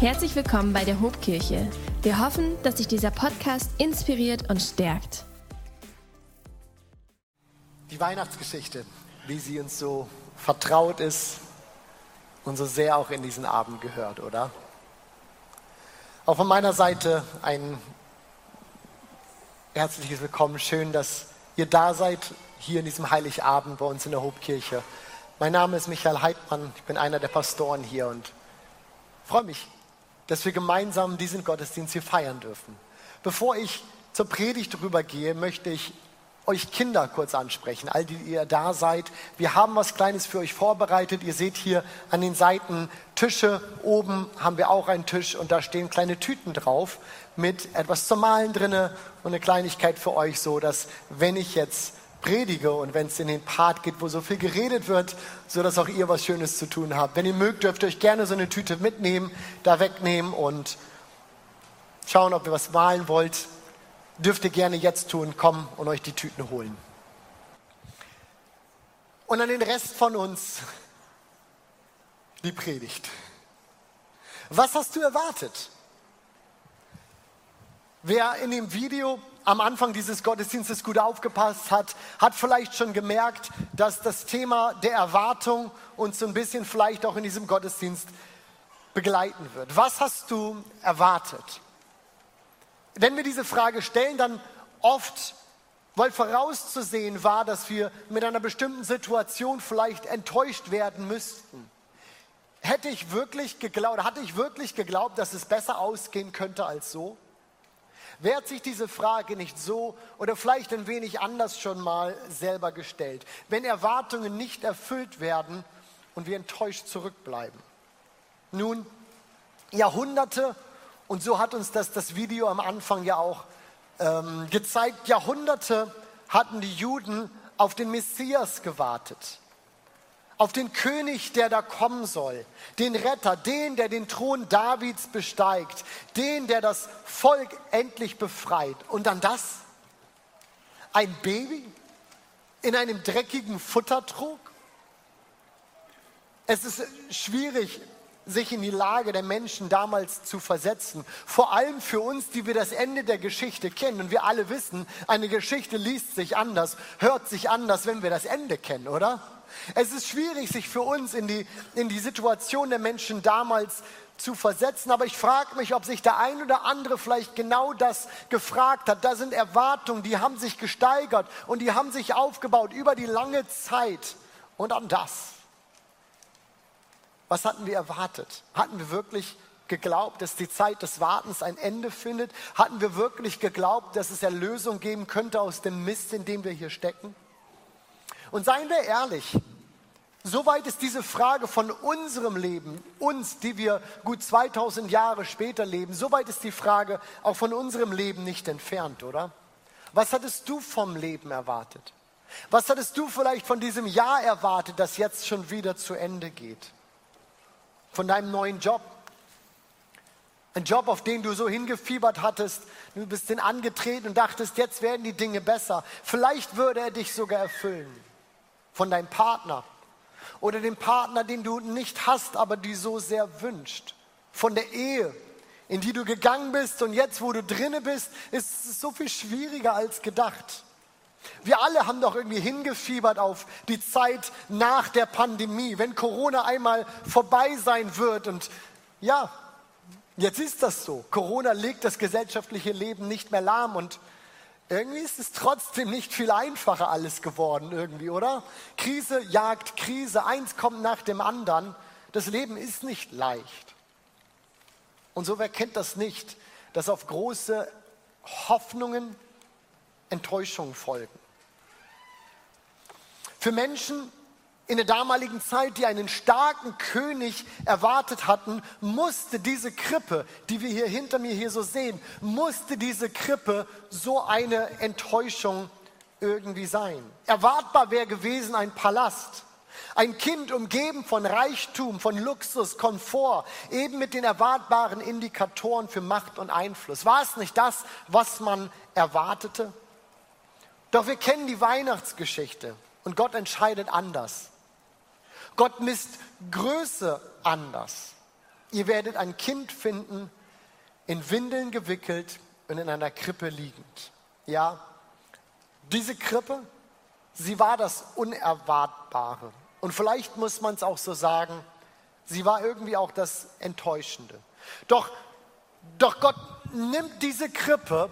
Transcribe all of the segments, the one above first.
Herzlich willkommen bei der Hobkirche. Wir hoffen, dass sich dieser Podcast inspiriert und stärkt. Die Weihnachtsgeschichte, wie sie uns so vertraut ist und so sehr auch in diesen Abend gehört, oder? Auch von meiner Seite ein herzliches Willkommen. Schön, dass ihr da seid, hier in diesem Heiligabend bei uns in der Hobkirche. Mein Name ist Michael Heidmann, ich bin einer der Pastoren hier und freue mich, dass wir gemeinsam diesen Gottesdienst hier feiern dürfen. Bevor ich zur Predigt rübergehe, möchte ich euch Kinder kurz ansprechen, all die ihr da seid. Wir haben was Kleines für euch vorbereitet. Ihr seht hier an den Seiten Tische. Oben haben wir auch einen Tisch und da stehen kleine Tüten drauf mit etwas zum Malen drinne und eine Kleinigkeit für euch, so dass wenn ich jetzt predige und wenn es in den Part geht, wo so viel geredet wird, so dass auch ihr was Schönes zu tun habt. Wenn ihr mögt, dürft ihr euch gerne so eine Tüte mitnehmen, da wegnehmen und schauen, ob ihr was malen wollt. Dürft ihr gerne jetzt tun, kommen und euch die Tüten holen. Und an den Rest von uns die Predigt. Was hast du erwartet? Wer in dem Video am Anfang dieses Gottesdienstes gut aufgepasst hat, hat vielleicht schon gemerkt, dass das Thema der Erwartung uns so ein bisschen vielleicht auch in diesem Gottesdienst begleiten wird. Was hast du erwartet? Wenn wir diese Frage stellen, dann oft, weil vorauszusehen war, dass wir mit einer bestimmten Situation vielleicht enttäuscht werden müssten. Hätte ich wirklich geglaubt, hatte ich wirklich geglaubt, dass es besser ausgehen könnte als so? Wer hat sich diese Frage nicht so oder vielleicht ein wenig anders schon mal selber gestellt? Wenn Erwartungen nicht erfüllt werden und wir enttäuscht zurückbleiben. Nun, Jahrhunderte, und so hat uns das, das Video am Anfang ja auch ähm, gezeigt, Jahrhunderte hatten die Juden auf den Messias gewartet auf den König, der da kommen soll, den Retter, den, der den Thron Davids besteigt, den, der das Volk endlich befreit. Und dann das? Ein Baby in einem dreckigen Futtertrog? Es ist schwierig, sich in die Lage der Menschen damals zu versetzen. Vor allem für uns, die wir das Ende der Geschichte kennen. Und wir alle wissen, eine Geschichte liest sich anders, hört sich anders, wenn wir das Ende kennen, oder? Es ist schwierig, sich für uns in die, in die Situation der Menschen damals zu versetzen, aber ich frage mich, ob sich der ein oder andere vielleicht genau das gefragt hat. Da sind Erwartungen, die haben sich gesteigert und die haben sich aufgebaut über die lange Zeit. Und an das. Was hatten wir erwartet? Hatten wir wirklich geglaubt, dass die Zeit des Wartens ein Ende findet? Hatten wir wirklich geglaubt, dass es Erlösung geben könnte aus dem Mist, in dem wir hier stecken? Und seien wir ehrlich, soweit ist diese Frage von unserem Leben, uns, die wir gut 2000 Jahre später leben, soweit ist die Frage auch von unserem Leben nicht entfernt, oder? Was hattest du vom Leben erwartet? Was hattest du vielleicht von diesem Jahr erwartet, das jetzt schon wieder zu Ende geht? Von deinem neuen Job? Ein Job, auf den du so hingefiebert hattest, du bist den angetreten und dachtest, jetzt werden die Dinge besser. Vielleicht würde er dich sogar erfüllen von deinem Partner oder dem Partner, den du nicht hast, aber die so sehr wünscht, von der Ehe, in die du gegangen bist und jetzt, wo du drinne bist, ist es so viel schwieriger als gedacht. Wir alle haben doch irgendwie hingefiebert auf die Zeit nach der Pandemie, wenn Corona einmal vorbei sein wird. Und ja, jetzt ist das so. Corona legt das gesellschaftliche Leben nicht mehr lahm und irgendwie ist es trotzdem nicht viel einfacher alles geworden, irgendwie, oder? Krise jagt Krise, eins kommt nach dem anderen. Das Leben ist nicht leicht. Und so wer kennt das nicht, dass auf große Hoffnungen Enttäuschungen folgen. Für Menschen, in der damaligen Zeit, die einen starken König erwartet hatten, musste diese Krippe, die wir hier hinter mir hier so sehen, musste diese Krippe so eine Enttäuschung irgendwie sein. Erwartbar wäre gewesen ein Palast. Ein Kind umgeben von Reichtum, von Luxus, Komfort, eben mit den erwartbaren Indikatoren für Macht und Einfluss. War es nicht das, was man erwartete? Doch wir kennen die Weihnachtsgeschichte und Gott entscheidet anders. Gott misst Größe anders. ihr werdet ein Kind finden, in Windeln gewickelt und in einer Krippe liegend. Ja, diese Krippe, sie war das Unerwartbare. Und vielleicht muss man es auch so sagen, sie war irgendwie auch das Enttäuschende. Doch, doch Gott nimmt diese Krippe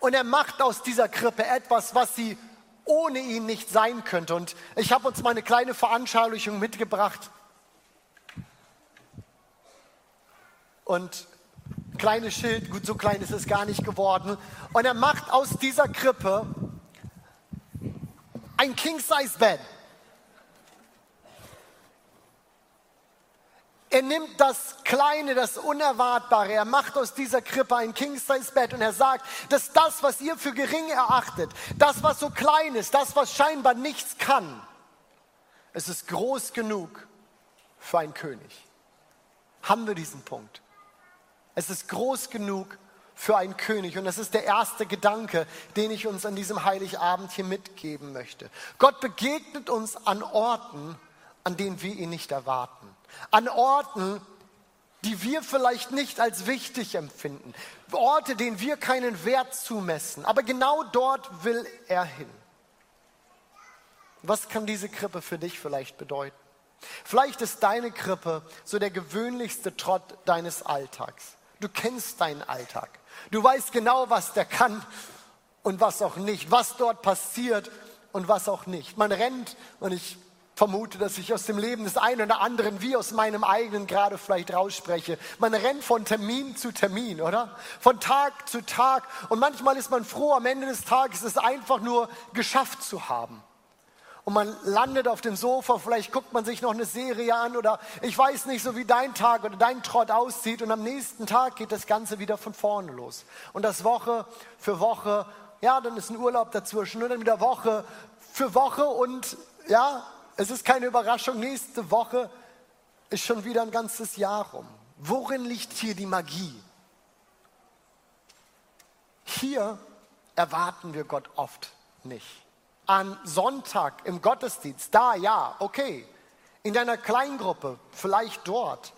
und er macht aus dieser Krippe etwas, was sie ohne ihn nicht sein könnte. Und ich habe uns mal eine kleine Veranschaulichung mitgebracht. Und kleines Schild, gut, so klein ist es gar nicht geworden. Und er macht aus dieser Krippe ein King-Size-Bett. Er nimmt das Kleine, das Unerwartbare, er macht aus dieser Krippe ein King-Size-Bett und er sagt, dass das, was ihr für gering erachtet, das, was so klein ist, das, was scheinbar nichts kann, es ist groß genug für einen König. Haben wir diesen Punkt? Es ist groß genug für einen König. Und das ist der erste Gedanke, den ich uns an diesem Heiligabend hier mitgeben möchte. Gott begegnet uns an Orten, an denen wir ihn nicht erwarten. An Orten, die wir vielleicht nicht als wichtig empfinden. Orte, denen wir keinen Wert zumessen. Aber genau dort will er hin. Was kann diese Krippe für dich vielleicht bedeuten? Vielleicht ist deine Krippe so der gewöhnlichste Trott deines Alltags. Du kennst deinen Alltag. Du weißt genau, was der kann und was auch nicht, was dort passiert und was auch nicht. Man rennt und ich vermute, dass ich aus dem Leben des einen oder anderen wie aus meinem eigenen gerade vielleicht rausspreche. Man rennt von Termin zu Termin, oder? Von Tag zu Tag. Und manchmal ist man froh, am Ende des Tages es einfach nur geschafft zu haben und man landet auf dem Sofa, vielleicht guckt man sich noch eine Serie an oder ich weiß nicht, so wie dein Tag oder dein Trott aussieht und am nächsten Tag geht das Ganze wieder von vorne los. Und das Woche für Woche, ja, dann ist ein Urlaub dazwischen und dann wieder Woche für Woche und ja, es ist keine Überraschung, nächste Woche ist schon wieder ein ganzes Jahr rum. Worin liegt hier die Magie? Hier erwarten wir Gott oft nicht an Sonntag im Gottesdienst, da ja, okay. In deiner Kleingruppe, vielleicht dort.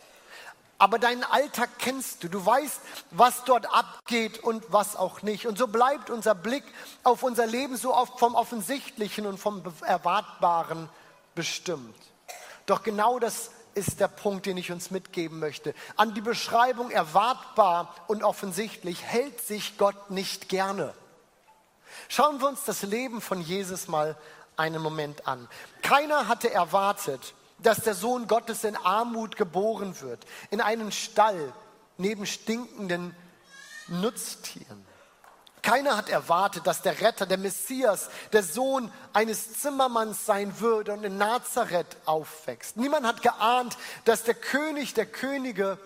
Aber deinen Alltag kennst du. Du weißt, was dort abgeht und was auch nicht. Und so bleibt unser Blick auf unser Leben so oft vom Offensichtlichen und vom Erwartbaren bestimmt. Doch genau das ist der Punkt, den ich uns mitgeben möchte. An die Beschreibung erwartbar und offensichtlich hält sich Gott nicht gerne. Schauen wir uns das Leben von Jesus mal einen Moment an. Keiner hatte erwartet, dass der Sohn Gottes in Armut geboren wird, in einen Stall neben stinkenden Nutztieren. Keiner hat erwartet, dass der Retter, der Messias, der Sohn eines Zimmermanns sein würde und in Nazareth aufwächst. Niemand hat geahnt, dass der König der Könige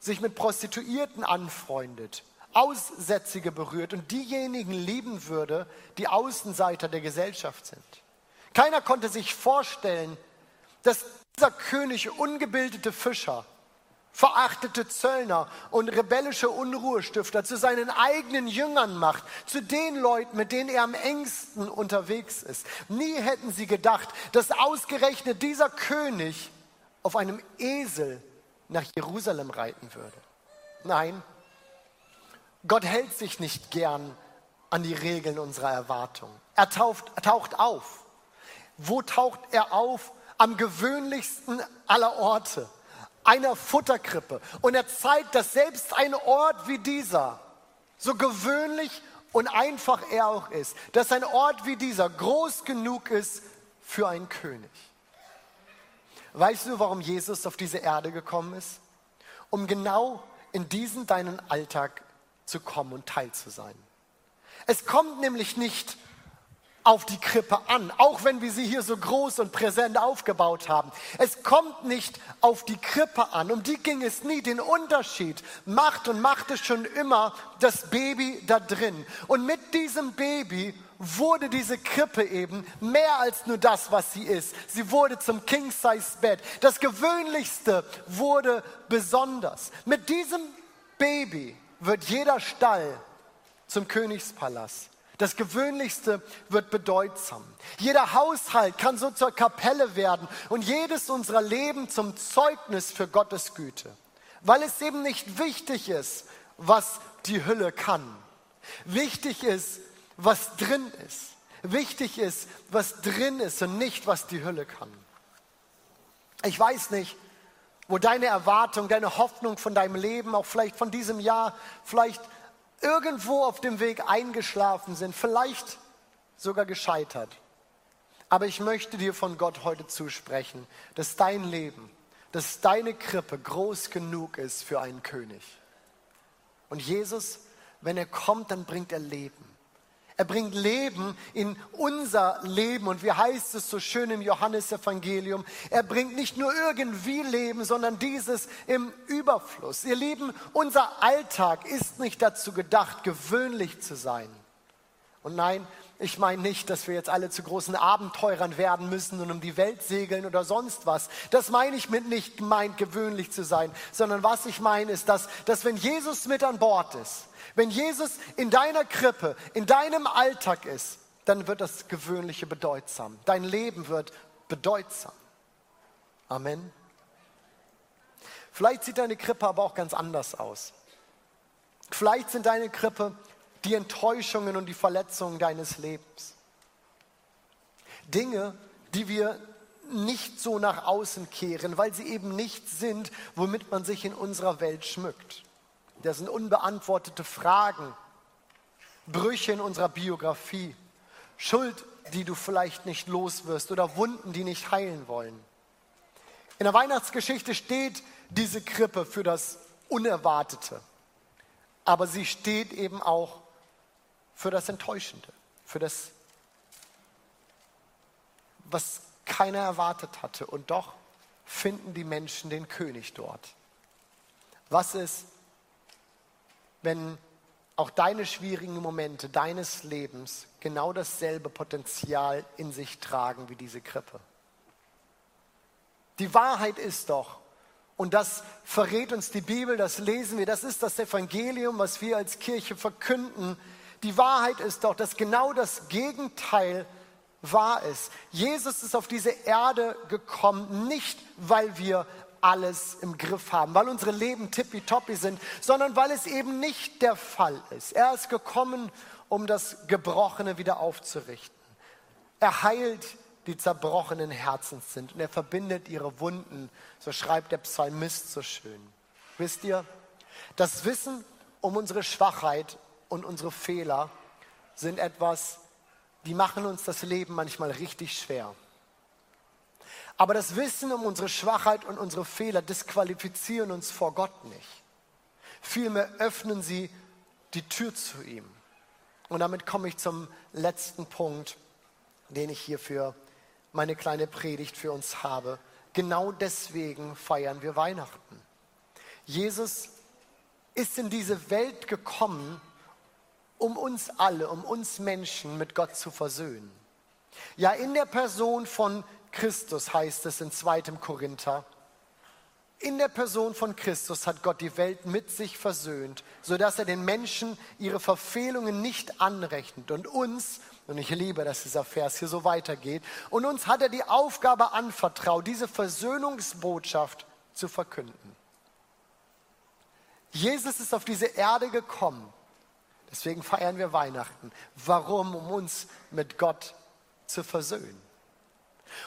sich mit Prostituierten anfreundet. Aussätzige berührt und diejenigen lieben würde, die Außenseiter der Gesellschaft sind. Keiner konnte sich vorstellen, dass dieser König ungebildete Fischer, verachtete Zöllner und rebellische Unruhestifter zu seinen eigenen Jüngern macht, zu den Leuten, mit denen er am engsten unterwegs ist. Nie hätten sie gedacht, dass ausgerechnet dieser König auf einem Esel nach Jerusalem reiten würde. Nein, Gott hält sich nicht gern an die Regeln unserer Erwartung. Er taucht, taucht auf. Wo taucht er auf? Am gewöhnlichsten aller Orte, einer Futterkrippe. Und er zeigt, dass selbst ein Ort wie dieser, so gewöhnlich und einfach er auch ist, dass ein Ort wie dieser groß genug ist für einen König. Weißt du, warum Jesus auf diese Erde gekommen ist? Um genau in diesen deinen Alltag zu kommen und Teil zu sein. Es kommt nämlich nicht auf die Krippe an, auch wenn wir sie hier so groß und präsent aufgebaut haben. Es kommt nicht auf die Krippe an, um die ging es nie. Den Unterschied macht und machte schon immer das Baby da drin. Und mit diesem Baby wurde diese Krippe eben mehr als nur das, was sie ist. Sie wurde zum King-Size-Bett. Das Gewöhnlichste wurde besonders. Mit diesem Baby wird jeder Stall zum Königspalast. Das Gewöhnlichste wird bedeutsam. Jeder Haushalt kann so zur Kapelle werden und jedes unserer Leben zum Zeugnis für Gottes Güte. weil es eben nicht wichtig ist, was die Hülle kann. Wichtig ist, was drin ist. Wichtig ist, was drin ist und nicht, was die Hülle kann. Ich weiß nicht, wo deine Erwartung, deine Hoffnung von deinem Leben, auch vielleicht von diesem Jahr, vielleicht irgendwo auf dem Weg eingeschlafen sind, vielleicht sogar gescheitert. Aber ich möchte dir von Gott heute zusprechen, dass dein Leben, dass deine Krippe groß genug ist für einen König. Und Jesus, wenn er kommt, dann bringt er Leben. Er bringt Leben in unser Leben. Und wie heißt es so schön im Johannesevangelium? Er bringt nicht nur irgendwie Leben, sondern dieses im Überfluss. Ihr Lieben, unser Alltag ist nicht dazu gedacht, gewöhnlich zu sein. Und nein, ich meine nicht, dass wir jetzt alle zu großen Abenteurern werden müssen und um die Welt segeln oder sonst was. Das meine ich mit nicht gemeint, gewöhnlich zu sein, sondern was ich meine ist, dass, dass wenn Jesus mit an Bord ist, wenn Jesus in deiner Krippe, in deinem Alltag ist, dann wird das Gewöhnliche bedeutsam. Dein Leben wird bedeutsam. Amen. Vielleicht sieht deine Krippe aber auch ganz anders aus. Vielleicht sind deine Krippe die Enttäuschungen und die Verletzungen deines Lebens. Dinge, die wir nicht so nach außen kehren, weil sie eben nicht sind, womit man sich in unserer Welt schmückt. Das sind unbeantwortete Fragen, Brüche in unserer Biografie, Schuld, die du vielleicht nicht los wirst oder Wunden, die nicht heilen wollen. In der Weihnachtsgeschichte steht diese Krippe für das Unerwartete, aber sie steht eben auch für das Enttäuschende, für das, was keiner erwartet hatte. Und doch finden die Menschen den König dort. Was ist, wenn auch deine schwierigen Momente deines Lebens genau dasselbe Potenzial in sich tragen wie diese Krippe? Die Wahrheit ist doch, und das verrät uns die Bibel, das lesen wir, das ist das Evangelium, was wir als Kirche verkünden, die Wahrheit ist doch, dass genau das Gegenteil wahr ist. Jesus ist auf diese Erde gekommen, nicht weil wir alles im Griff haben, weil unsere Leben tippitoppi sind, sondern weil es eben nicht der Fall ist. Er ist gekommen, um das Gebrochene wieder aufzurichten. Er heilt die zerbrochenen Herzens sind und er verbindet ihre Wunden, so schreibt der Psalmist so schön. Wisst ihr, das Wissen um unsere Schwachheit und unsere Fehler sind etwas, die machen uns das Leben manchmal richtig schwer. Aber das Wissen um unsere Schwachheit und unsere Fehler disqualifizieren uns vor Gott nicht. Vielmehr öffnen sie die Tür zu ihm. Und damit komme ich zum letzten Punkt, den ich hier für meine kleine Predigt für uns habe. Genau deswegen feiern wir Weihnachten. Jesus ist in diese Welt gekommen, um uns alle, um uns Menschen mit Gott zu versöhnen. Ja, in der Person von Christus heißt es in 2. Korinther, in der Person von Christus hat Gott die Welt mit sich versöhnt, sodass er den Menschen ihre Verfehlungen nicht anrechnet und uns, und ich liebe, dass dieser Vers hier so weitergeht, und uns hat er die Aufgabe anvertraut, diese Versöhnungsbotschaft zu verkünden. Jesus ist auf diese Erde gekommen, Deswegen feiern wir Weihnachten. Warum? Um uns mit Gott zu versöhnen.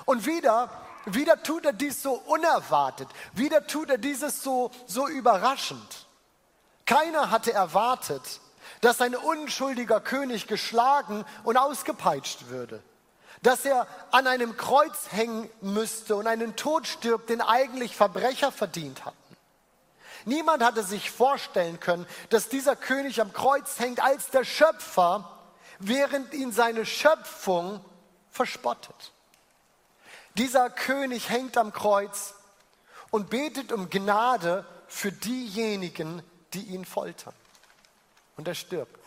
Und wieder, wieder tut er dies so unerwartet. Wieder tut er dieses so, so überraschend. Keiner hatte erwartet, dass ein unschuldiger König geschlagen und ausgepeitscht würde. Dass er an einem Kreuz hängen müsste und einen Tod stirbt, den eigentlich Verbrecher verdient hat. Niemand hatte sich vorstellen können, dass dieser König am Kreuz hängt als der Schöpfer, während ihn seine Schöpfung verspottet. Dieser König hängt am Kreuz und betet um Gnade für diejenigen, die ihn foltern. Und er stirbt.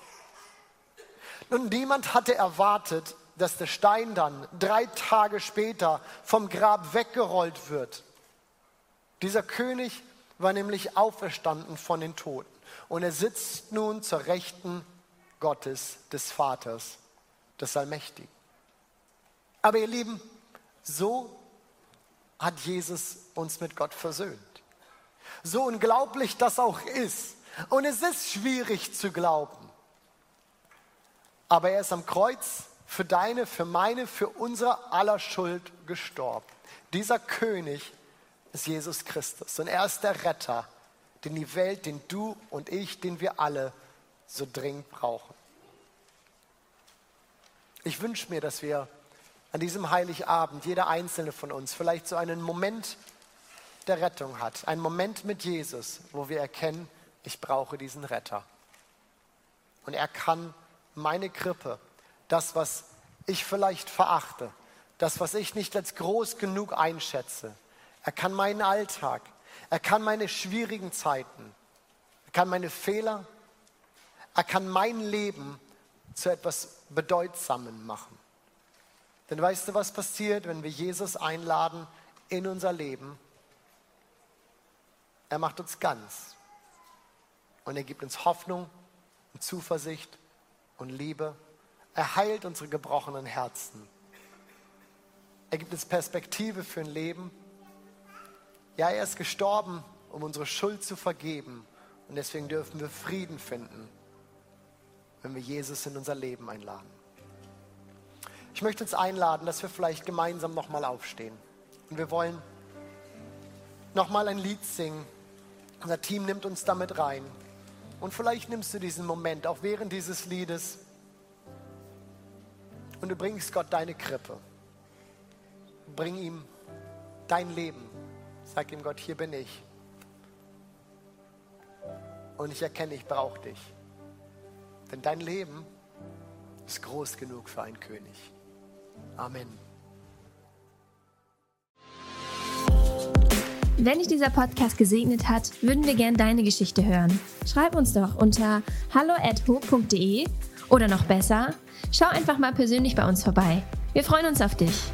Nun, niemand hatte erwartet, dass der Stein dann drei Tage später vom Grab weggerollt wird. Dieser König war nämlich auferstanden von den Toten. Und er sitzt nun zur Rechten Gottes, des Vaters, des Allmächtigen. Aber ihr Lieben, so hat Jesus uns mit Gott versöhnt. So unglaublich das auch ist. Und es ist schwierig zu glauben. Aber er ist am Kreuz für deine, für meine, für unsere aller Schuld gestorben. Dieser König ist Jesus Christus. Und er ist der Retter, den die Welt, den du und ich, den wir alle so dringend brauchen. Ich wünsche mir, dass wir an diesem Heiligabend, jeder einzelne von uns, vielleicht so einen Moment der Rettung hat, einen Moment mit Jesus, wo wir erkennen, ich brauche diesen Retter. Und er kann meine Krippe, das, was ich vielleicht verachte, das, was ich nicht als groß genug einschätze, er kann meinen Alltag, er kann meine schwierigen Zeiten, er kann meine Fehler, er kann mein Leben zu etwas Bedeutsamen machen. Denn weißt du, was passiert, wenn wir Jesus einladen in unser Leben? Er macht uns ganz. Und er gibt uns Hoffnung und Zuversicht und Liebe. Er heilt unsere gebrochenen Herzen. Er gibt uns Perspektive für ein Leben. Ja, er ist gestorben, um unsere Schuld zu vergeben. Und deswegen dürfen wir Frieden finden, wenn wir Jesus in unser Leben einladen. Ich möchte uns einladen, dass wir vielleicht gemeinsam nochmal aufstehen. Und wir wollen nochmal ein Lied singen. Unser Team nimmt uns damit rein. Und vielleicht nimmst du diesen Moment auch während dieses Liedes und du bringst Gott deine Krippe. Bring ihm dein Leben. Sag ihm Gott, hier bin ich. Und ich erkenne, ich brauche dich. Denn dein Leben ist groß genug für einen König. Amen. Wenn dich dieser Podcast gesegnet hat, würden wir gerne deine Geschichte hören. Schreib uns doch unter hallo@ho.de oder noch besser, schau einfach mal persönlich bei uns vorbei. Wir freuen uns auf dich.